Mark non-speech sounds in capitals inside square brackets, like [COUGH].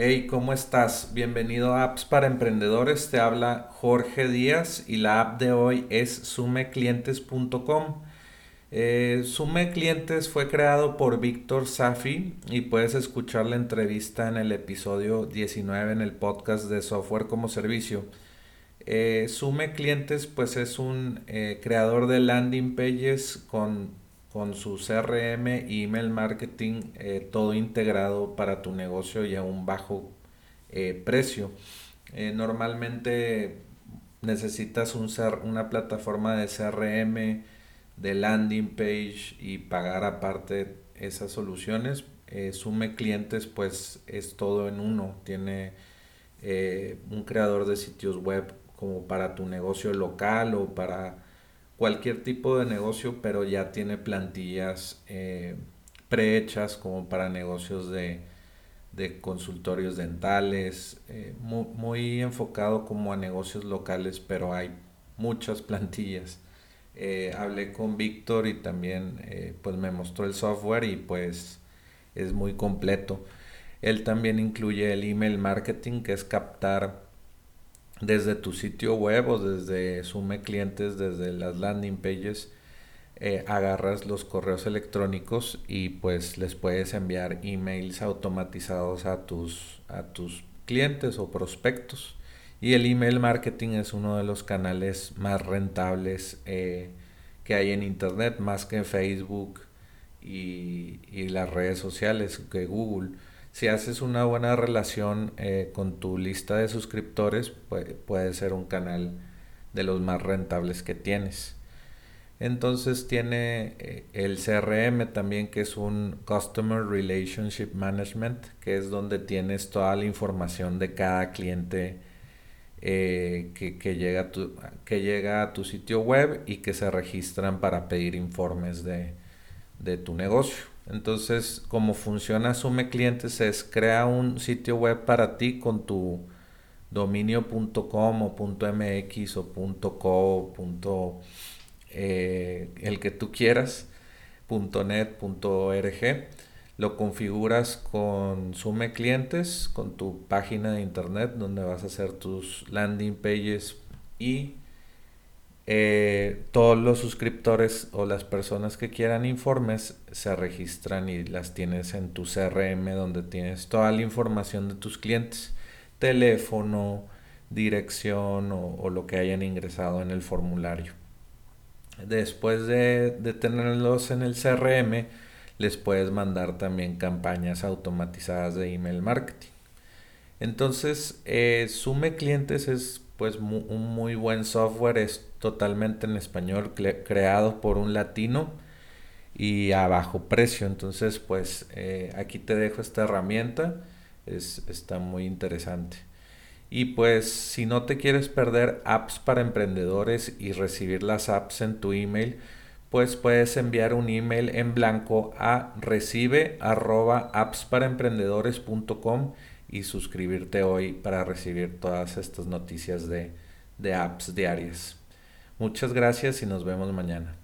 Hey, ¿cómo estás? Bienvenido a Apps para Emprendedores. Te habla Jorge Díaz y la app de hoy es sumeclientes.com. Eh, Sume Clientes fue creado por Víctor Safi y puedes escuchar la entrevista en el episodio 19 en el podcast de Software como Servicio. Eh, Sume Clientes pues es un eh, creador de landing pages con con su CRM y email marketing eh, todo integrado para tu negocio y a un bajo eh, precio. Eh, normalmente necesitas un una plataforma de CRM, de landing page y pagar aparte esas soluciones. Sume clientes pues es todo en uno. Tiene un creador de sitios web como para tu negocio local o para cualquier tipo de negocio, pero ya tiene plantillas eh, prehechas como para negocios de, consultorios dentales, eh, muy, enfocado como a negocios locales, pero hay muchas [LAUGHS] plantillas. Eh, hablé con Víctor y también pues me mostró el software y pues es muy completo. Él también incluye el email marketing, que es captar desde tu sitio web o desde Sume Clientes, desde las landing pages, eh, agarras los correos electrónicos y pues les puedes enviar emails automatizados a tus, a tus clientes o prospectos. Y el email marketing es uno de los canales más rentables eh, que hay en Internet, más que Facebook y, y las redes sociales que Google si haces una buena relación eh, con tu lista de suscriptores, puede, ser un canal de los más rentables que tienes. Entonces tiene eh, el CRM también, que es un Customer Relationship Management, que es donde tienes toda la información de cada cliente eh, que, llega a tu, que llega a tu sitio web y que se registran para pedir informes de tu negocio. Entonces, como funciona Sume Clientes es crea un sitio web para ti con tu dominio.com o .mx o .co, eh, el que tú quieras, .net. Lo configuras con Sume Clientes, con tu página de internet donde vas a hacer tus landing pages y eh, todos los suscriptores o las personas que quieran informes se registran y las tienes en tu CRM donde tienes toda la información de tus clientes, teléfono, dirección o, lo que hayan ingresado en el formulario. Después de, tenerlos en el CRM, les puedes mandar también campañas automatizadas de email marketing. Entonces, eh, Sume Clientes es pues un muy buen software, es totalmente en español, creado por un latino y a bajo precio. Entonces, pues eh, aquí te dejo esta herramienta, es, está muy interesante. Y pues si no te quieres perder apps para emprendedores y recibir las apps en tu email, pues puedes enviar un email en blanco a recibe y suscribirte hoy para recibir todas estas noticias de, de apps diarias. Muchas gracias y nos vemos mañana.